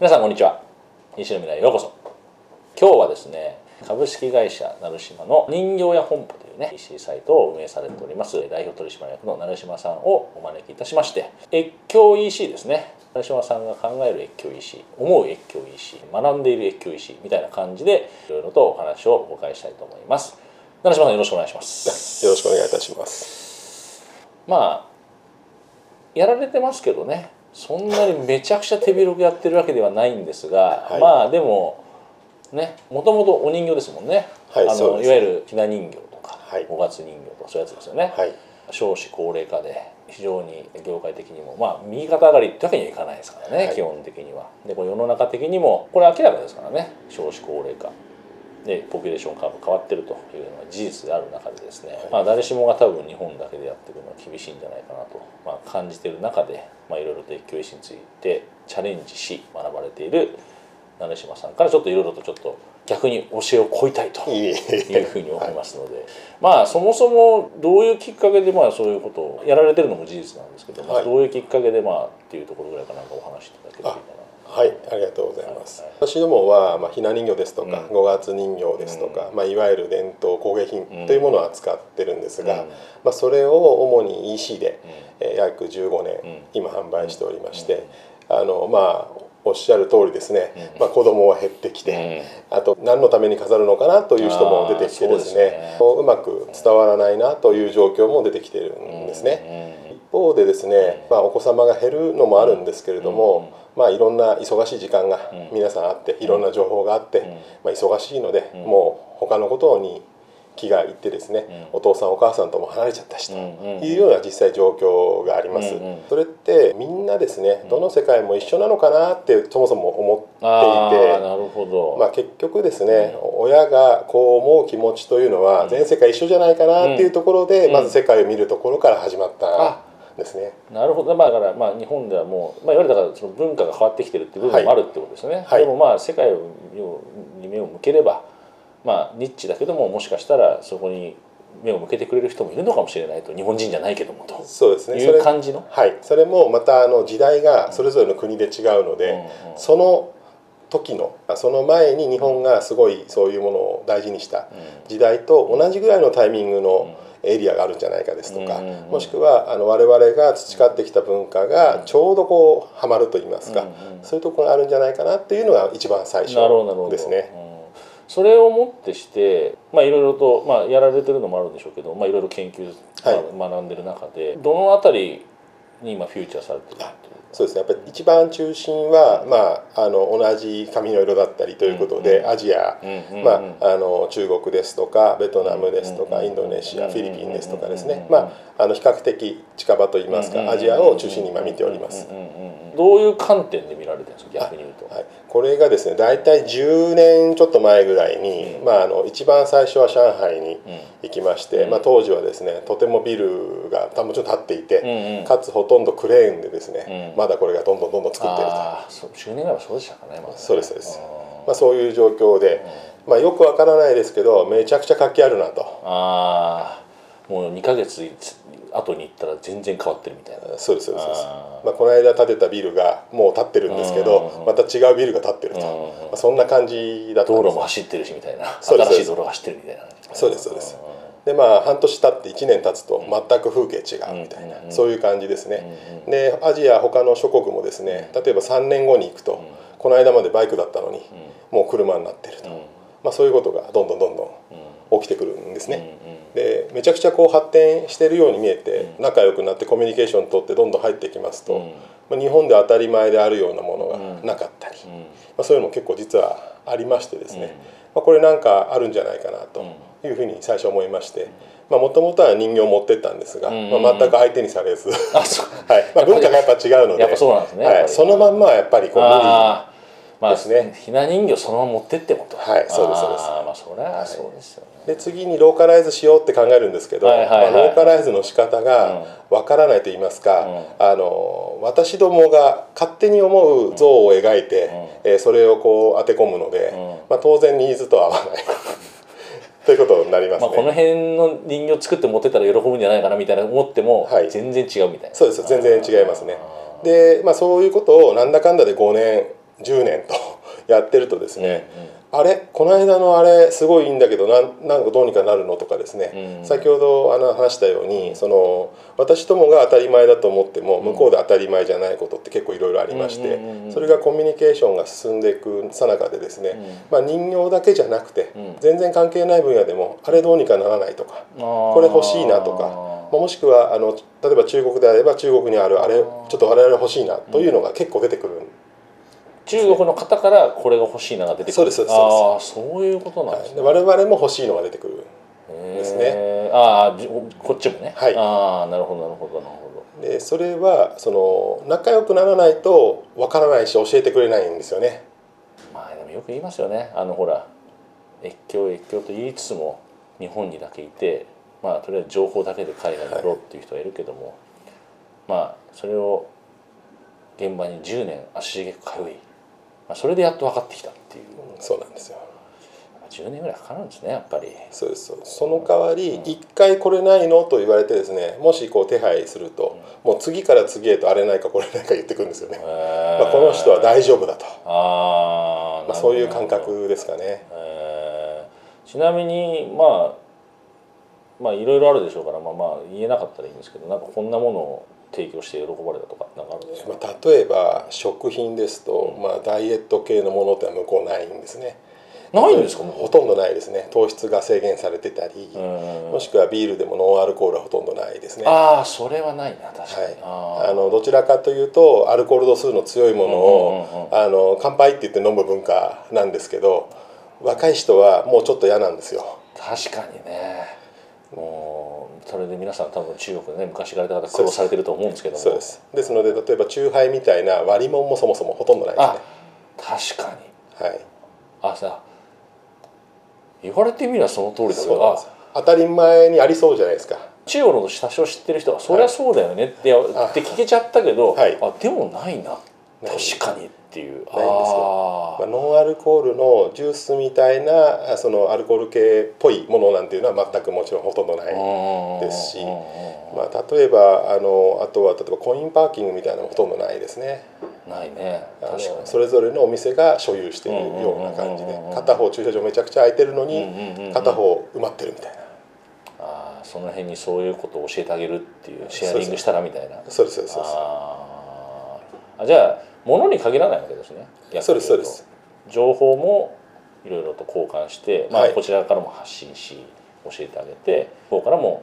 皆さんこんにちは。西の未来へようこそ。今日はですね株式会社成島の人形屋本舗というね EC サイトを運営されております代表取締役の成島さんをお招きいたしまして越境 EC ですね。成島さんが考える越境 EC 思う越境 EC 学んでいる越境 EC みたいな感じでいろいろとお話をお伺いしたいと思います。成島さんよろしくお願いします。よろしくお願いいたします。まあやられてますけどねそんなにめちゃくちゃ手広くやってるわけではないんですが、はい、まあでもねもともとお人形ですもんね、はい、あのいわゆるひな人形とか、はい、五月人形とかそういうやつですよね、はい、少子高齢化で非常に業界的にもまあ右肩上がりってわけにはいかないですからね、はい、基本的には。でこれ世の中的にもこれ明らかですからね少子高齢化でポピュレーションカーブ変わってるというのは事実である中でですね、まあ、誰しもが多分日本だけでやっていくのは厳しいんじゃないかなと、まあ、感じている中で、まあ、いろいろと越境医師についてチャレンジし学ばれている成島さんからちょっといろいろとちょっと逆に教えを請いたいというふうに思いますので、はい、まあそもそもどういうきっかけでまあそういうことをやられてるのも事実なんですけど、はい、どういうきっかけでまあっていうところぐらいかなんかお話しいただければいいかな。はいありがとうございます、はい、私どもは、まあ、ひな人形ですとか、うん、五月人形ですとか、うん、まあ、いわゆる伝統工芸品というものを扱ってるんですが、うん、まあ、それを主に EC で、えー、約15年、今販売しておりまして、あのまあおっしゃる通りですね、まあ、子供は減ってきて、あと何のために飾るのかなという人も出てきてですね。うまく伝わらないなという状況も出てきているんですね。一方でですね、まあ、お子様が減るのもあるんですけれども、まあ、いろんな忙しい時間が皆さんあっていろんな情報があって、まあ、忙しいので、もう他のことに気がいってですね、お父さんお母さんとも離れちゃったしというような実際状況があります、それってみんなですねどの世界も一緒なのかなってそもそも思っていてなるほど、まあ、結局ですね、親がこう思う気持ちというのは全世界一緒じゃないかなっていうところで、まず世界を見るところから始まった。ですね。なるほど、まあ、だからまあ日本ではもう、まあ、いわゆるだからその文化が変わってきてるっていう部分もあるってことですね。はい、でもまあ世界に目を向ければ、まあ、ニッチだけどももしかしたらそこに目を向けてくれる人もいるのかもしれないと日本人じゃないけどもと。そうですね。いう感じの？はい。それもまたあの時代がそれぞれの国で違うので、うん。うん、その時のその前に日本がすごいそういうものを大事にした時代と同じぐらいのタイミングの、うんエリアがあるんじゃないかですとか、もしくはあの我々が培ってきた文化がちょうどこうはまるといいますか、そういうところがあるんじゃないかなっていうのが一番最初ですね。それをもってしてまあいろいろと、まあ、やられてるのもあるんでしょうけど、まあ、いろいろ研究、まあ、学んでる中でどのあたりに今フューチャーされてるそうですね。やっぱり一番中心は、まあ、あの同じ髪の色だったりということで、アジア、まあ、あの中国ですとかベトナムですとかインドネシアフィリピンですとかですね、まあ、あの比較的近場といいますかアジアを中心に今見ております。どういう観点で見られてるんですか逆に言うと、はい、これがですね大体10年ちょっと前ぐらいに、うん、まあ、あの一番最初は上海に行きまして、うん、まあ、当時はですねとてもビルがもちろん建っていて、うんうん、かつほとんどクレーンでですね、まだこれがどんどんどんどん作ってると。10年ぐらいはそうでしたかね、ま、ね。そうですそうです、まあ、そういう状況で、まあ、よくわからないですけどめちゃくちゃ活気あるなと。ああもう2か月後に行ったら全然変わってるみたいな。そうですそうですまあ、この間建てたビルがもう建ってるんですけどまた違うビルが建ってると、まあ、そんな感じだった道路も走ってるしみたいな。新しい道路が走ってるみたいな。そうですそうですでまあ半年経って1年経つと全く風景違うみたいな、そういう感じですね、でアジア他の諸国もですね例えば3年後に行くと、この間までバイクだったのに、もう車になってると、まあ、そういうことがどんどんどんどん起きてくるんですね、でめちゃくちゃこう発展してるように見えて、仲良くなってコミュニケーション取ってどんどん入ってきますと、まあ、日本で当たり前であるようなものがなかったり、まあ、そういうのも結構実はありましてですね、まあ、これなんかあるんじゃないかなというふうに最初思いまして。もともとは人形を持ってったんですが、まあ、全く相手にされず。はい。まあ、文化がやっぱ違うのではい、そのまんまはやっぱりこう無理まあ、ですね。ひな人形そのまま持ってってもと。はい、そうですそうです。あまあそれはそうですよね。で次にローカライズしようって考えるんですけど、はいはいはい、まあ、ローカライズの仕方がわからないと言いますか、うん、あの私どもが勝手に思う像を描いて、うん、えー、それをこう当て込むので、うん、まあ当然ニーズと合わない。ということになります、ね、まあこの辺の人形作って持ってたら喜ぶんじゃないかなみたいな思っても、全然違うみたいな。そうです全然違いますね。で、まあ、そういうことをなんだかんだで5年10年と やってるとですね、うんうん、あれ？この間のあれすごいいいんだけどなんなんかどうにかなるのとかですね、うん、先ほどあの話したようにその私どもが当たり前だと思っても向こうで当たり前じゃないことって結構いろいろありましてそれがコミュニケーションが進んでいくさなかでですね、まあ、人形だけじゃなくて全然関係ない分野でもあれどうにかならないとかこれ欲しいなとか。もしくはあの例えば中国であれば中国にあるあれちょっと我々欲しいなというのが結構出てくる中国の方からこれが欲しいなが出てくる。そうですそうですああそういうことなんですね、はい、我々も欲しいのが出てくるですね。ああこっちもね。はい。ああなるほどなるほどなるほど。でそれはその仲良くならないとわからないし教えてくれないんですよね。まあでもよく言いますよね。あのほら越境越境と言いつつも日本にだけいてまあとりあえず情報だけで海外に行ろうっていう人はいるけども、はい、まあそれを現場に10年足しげく通いまあ、それでやっと分かってきたっていう、そうなんですよ。10年ぐらいかかるんですねやっぱり。そうですその代わり一回これないのと言われてですねもしこう手配すると、もう次から次へとあれないかこれないか言ってくるんですよね、まあ、この人は大丈夫だと。あ、まあ、そういう感覚ですかね。ちなみにまあまあいろいろあるでしょうからまあまあ言えなかったらいいんですけどなんかこんなものを提供して喜ばれたとかなんかあるんですか、まあ、例えば食品ですと、まあ、ダイエット系のものっては向こうないんですね。ないんですか？ほとんどないですね。糖質が制限されてたりもしくはビールでもノンアルコールはほとんどないですね。ああそれはないな確かに、はい、あのどちらかというとアルコール度数の強いものを、あの乾杯って言って飲む文化なんですけど若い人はもうちょっと嫌なんですよ。確かにねもうそれで皆さん多分中国でね昔行かれた方苦労されてると思うんですけども。そうです。です。ので例えば酎ハイみたいな割り物もそもそもほとんどないですね。確かに。はい。あさ言われてみればその通りだけど当たり前にありそうじゃないですか。中国の多少知ってる人はそりゃそうだよねって,、って聞けちゃったけど、はい、あでもないな。確かにっていうないんですよ、まあ、ノンアルコールのジュースみたいなそのアルコール系っぽいものなんていうのは全くもちろんほとんどないですし、まあ、例えばあのあとは例えばコインパーキングみたいなのもほとんどないですね。ないね。あのそれぞれのお店が所有しているような感じで片方駐車場めちゃくちゃ空いてるのに片方埋まってるみたいな。あその辺にそういうことを教えてあげるっていうシェアリングしたらみたいな。そうですそうですあじゃあものに限らないわけですね。そうですそうです。情報もいろいろと交換して、まあ、こちらからも発信し教えてあげて向こうからも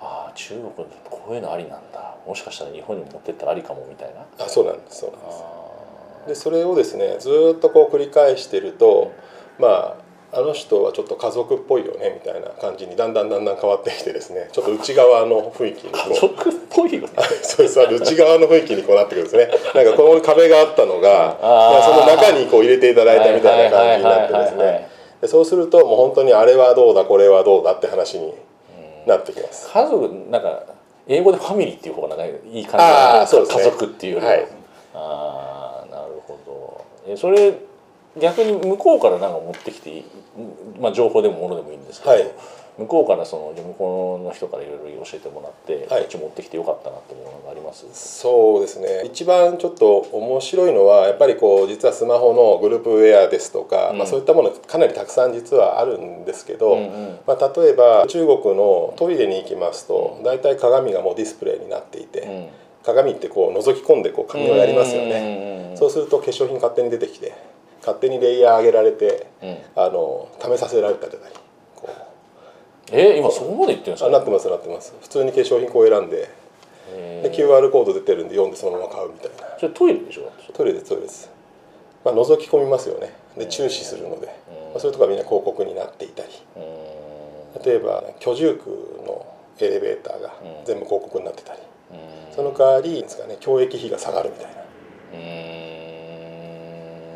ああ中国こういうのありなんだ。もしかしたら日本に持ってったらありかもみたいな。あそうなんですそうなんです。でそれをですねずっとこう繰り返してると、まああの人はちょっと家族っぽいよねみたいな感じにだんだんだんだん変わってきてですね。ちょっっと内側の雰囲気に家族っぽいよね そうです。内側の雰囲気にこうなってくるんですね。なんかこの壁があったのがその中にこう入れていただいたみたいな感じになってですね。そうするともう本当にあれはどうだこれはどうだって話になってきます、家族なんか英語でファミリーっていう方がなんかいい感じあそうです、ね、家族っていうよりは、はい、ああなるほどえそれ逆に向こうからなんか持ってきて、まあ、情報でもものでもいいんですけど、はい、向こうからその向こうの人からいろいろ教えてもらって、はい、こっち持ってきてよかったなって思うのがあります？そうですね。一番ちょっと面白いのはやっぱりこう実はスマホのグループウェアですとか、うん、まあ、そういったものかなりたくさん実はあるんですけど、うんうん、まあ、例えば中国のトイレに行きますと大体鏡がもうディスプレイになっていて。うん。鏡ってこう覗き込んでこう髪をやりますよね。そうすると化粧品勝手に出てきて勝手にレイヤー上げられて、うん、あの試させられたりこう。えー、今そこまで言ってるんですか？なってますなってます。普通に化粧品こう選んで。で QR コード出てるんで読んでそのまま買うみたいな。それトイレでしょ？トイレですトイレです。まあ覗き込みますよね。で注視するので、まあ、そういうとこはみんな広告になっていたり。例えば居住区のエレベーターが全部広告になってたり。その代わりですかね教育費が下がるみたいな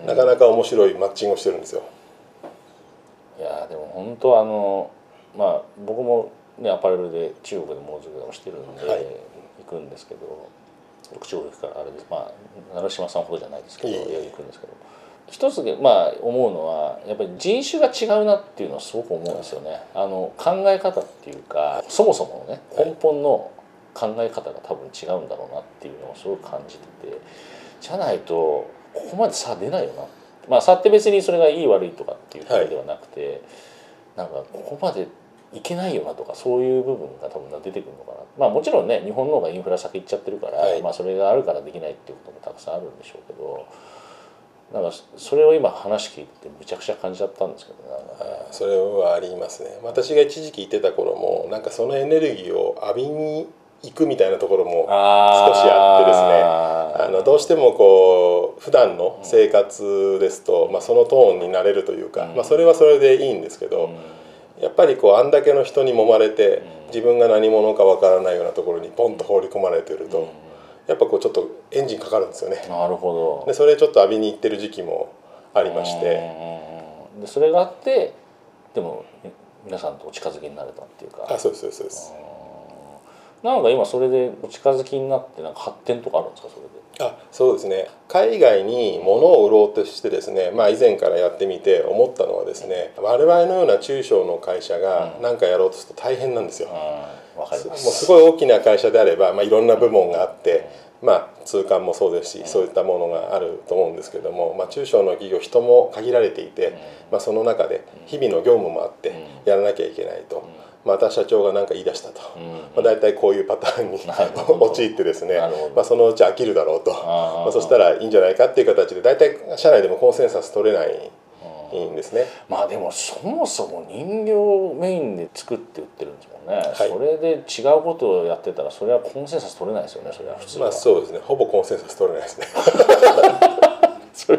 なかなか面白いマッチングをしてるんですよ。いやでも本当あのまあ僕もねアパレルで中国でものづくりをしてるんで、はい、行くんですけど僕中国行くからあれです。まあ成島さんほどじゃないですけど行くんですけど。一つまあ思うのはやっぱり人種が違うなっていうのはすごく思うんですよね。あの考え方っていうかそもそものね根本の考え方が多分違うんだろうなっていうのをすごく感じててじゃないとここまで差出ないよな。まあ差って別にそれがいい悪いとかっていうことではなくて、はい、なんかここまでいけないよなとかそういう部分が多分出てくるのかな。まあもちろんね日本の方がインフラ先行っちゃってるから、はい、まあそれがあるからできないっていうこともたくさんあるんでしょうけどなんかそれを今話聞いてむちゃくちゃ感じちゃったんですけどねそれはありますね。私が一時期言ってた頃もなんかそのエネルギーを浴びに行くみたいなところも少しあってですね。あのどうしてもこう普段の生活ですと、まあ、そのトーンになれるというか、まあ、それはそれでいいんですけど、やっぱりこうあんだけの人に揉まれて自分が何者かわからないようなところにポンと放り込まれてると、やっぱこうちょっとエンジンかかるんですよね。なるほど。でそれちょっと浴びに行ってる時期もありまして。でそれがあってでも皆さんとお近づきになれたっていうか。あそうですそうですなんか今それでお近づきになってなんか発展とかあるんですかそれで？あそうですね。海外に物を売ろうとしてですね、まあ、以前からやってみて思ったのはですね我々のような中小の会社が何かやろうとすると大変なんですよ。うん、もうす。ごい大きな会社であれば、まあ、いろんな部門があって、まあ、通関もそうですしそういったものがあると思うんですけども、まあ、中小の企業人も限られていて、まあ、その中で日々の業務もあってやらなきゃいけないと。また社長が何か言い出したと、うん、まあ、大体こういうパターンに陥ってですね、まあ、そのうち飽きるだろうと。まあ、そしたらいいんじゃないかっていう形で大体社内でもコンセンサス取れないんですね。まあでもそもそも人形メインで作って売ってるんですもんね、はい、それで違うことをやってたらそれはコンセンサス取れないですよねそれは普通は。まあそうですね。ほぼコンセンサス取れないですね。それ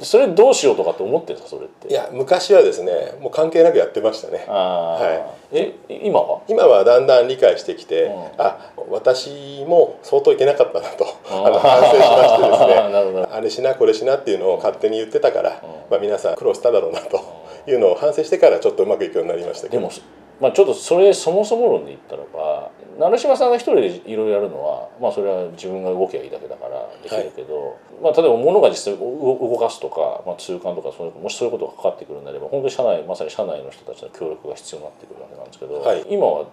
それどうしようとかって思ってるんですかそれって？いや昔はですねもう関係なくやってましたね。はい、え今は？今はだんだん理解してきて、うん、あ私も相当いけなかったなとあの反省しましてですね。あれしなこれしなっていうのを勝手に言ってたから、うん、まあ、皆さん苦労しただろうなというのを反省してからちょっとうまくいくようになりましたけど。でもまあ、ちょっとそれそもそも論で言ったらば成島さんが一人でいろいろやるのは、まあ、それは自分が動きゃいいだけだからできるけど、はい、まあ、例えば物が実際動かすとか、まあ、通関とかそもしそういうことがかかってくるんであれば本当に社内まさに社内の人たちの協力が必要になってくるわけなんですけど、はい、今は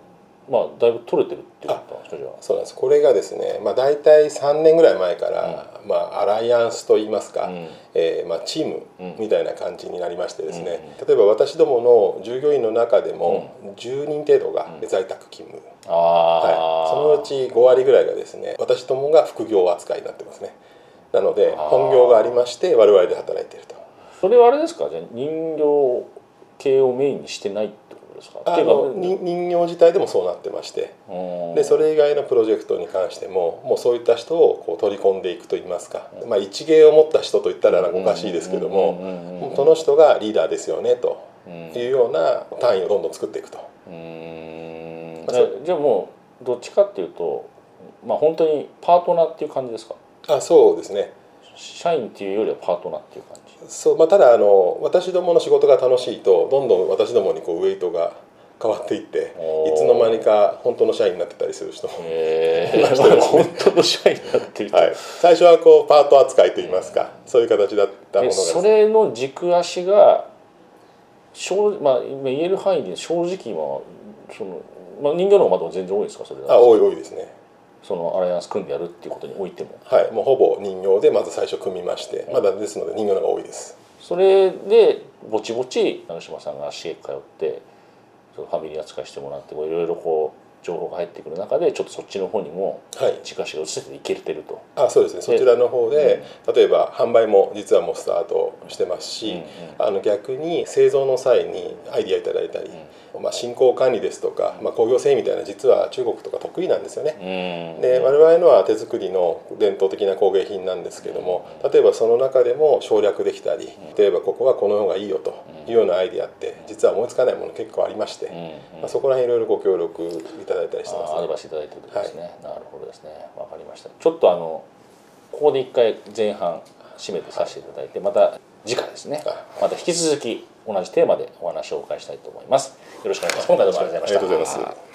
まあ、だいぶ取れてるっていうことなんそうなんです。これがですね、まあ、大体3年ぐらい前から、うん、まあ、アライアンスといいますか、うん、えー、まあ、チームみたいな感じになりましてですね、うん、例えば私どもの従業員の中でも10人程度が在宅勤務、はい、そのうち5割ぐらいがですね私どもが副業扱いになってますね。なので本業がありまして我々で働いていると。それはあれですか？じゃ人形系をメインにしてないですか？あの人形自体でもそうなってまして。でそれ以外のプロジェクトに関してももうそういった人をこう取り込んでいくといいますか、まあ、一芸を持った人といったらおかしいですけどもその人がリーダーですよねというような単位をどんどん作っていくと。じゃあもうどっちかっていうと、まあ、本当にパートナーっていう感じですか？あそうですね。社員っていうよりはパートナーっていう感じ？そう、まあ、ただあの私どもの仕事が楽しいとどんどん私どもにこうウェイトが変わっていっていつの間にか本当の社員になってたりする人もいました本当の社員になってるはい、最初はこうパート扱いといいますかそういう形だったものがそれの軸足が正、まあ、言える範囲で正直はその、まあ、人形の方がまだ全然多いですかそれあ多い多いですねそのアライアンス組んでやるっていうことにおいても。はい。もうほぼ人形でまず最初組みましてまだですので人形の方が多いです。それでぼちぼち長嶋さんが足へ通ってファミリー扱いしてもらっていろいろこう情報が入ってくる中でちょっとそっちの方にも近しが移せていけてると、はい、あそうですね。そちらの方で、うん、例えば販売も実はもうスタートしてますし、うんうん、あの逆に製造の際にアイディアいただいたり、うん、まあ、進行管理ですとか、まあ、工業製みたいな実は中国とか得意なんですよね、うん、で我々のは手作りの伝統的な工芸品なんですけども例えばその中でも省略できたり例えばここはこの方がいいよというようなアイディアって実は思いつかないもの結構ありまして、まあ、そこら辺いろいろご協力いただいたりしてます、ね、アドバイスいただいてるとですね、はい、なるほどですね。わかりました。ちょっとあのここで一回前半締めてさせていただいてまた次回ですね。また引き続き同じテーマでお話をお伺いしたいと思います。よろしくお願いします。今回どうもありがとうございました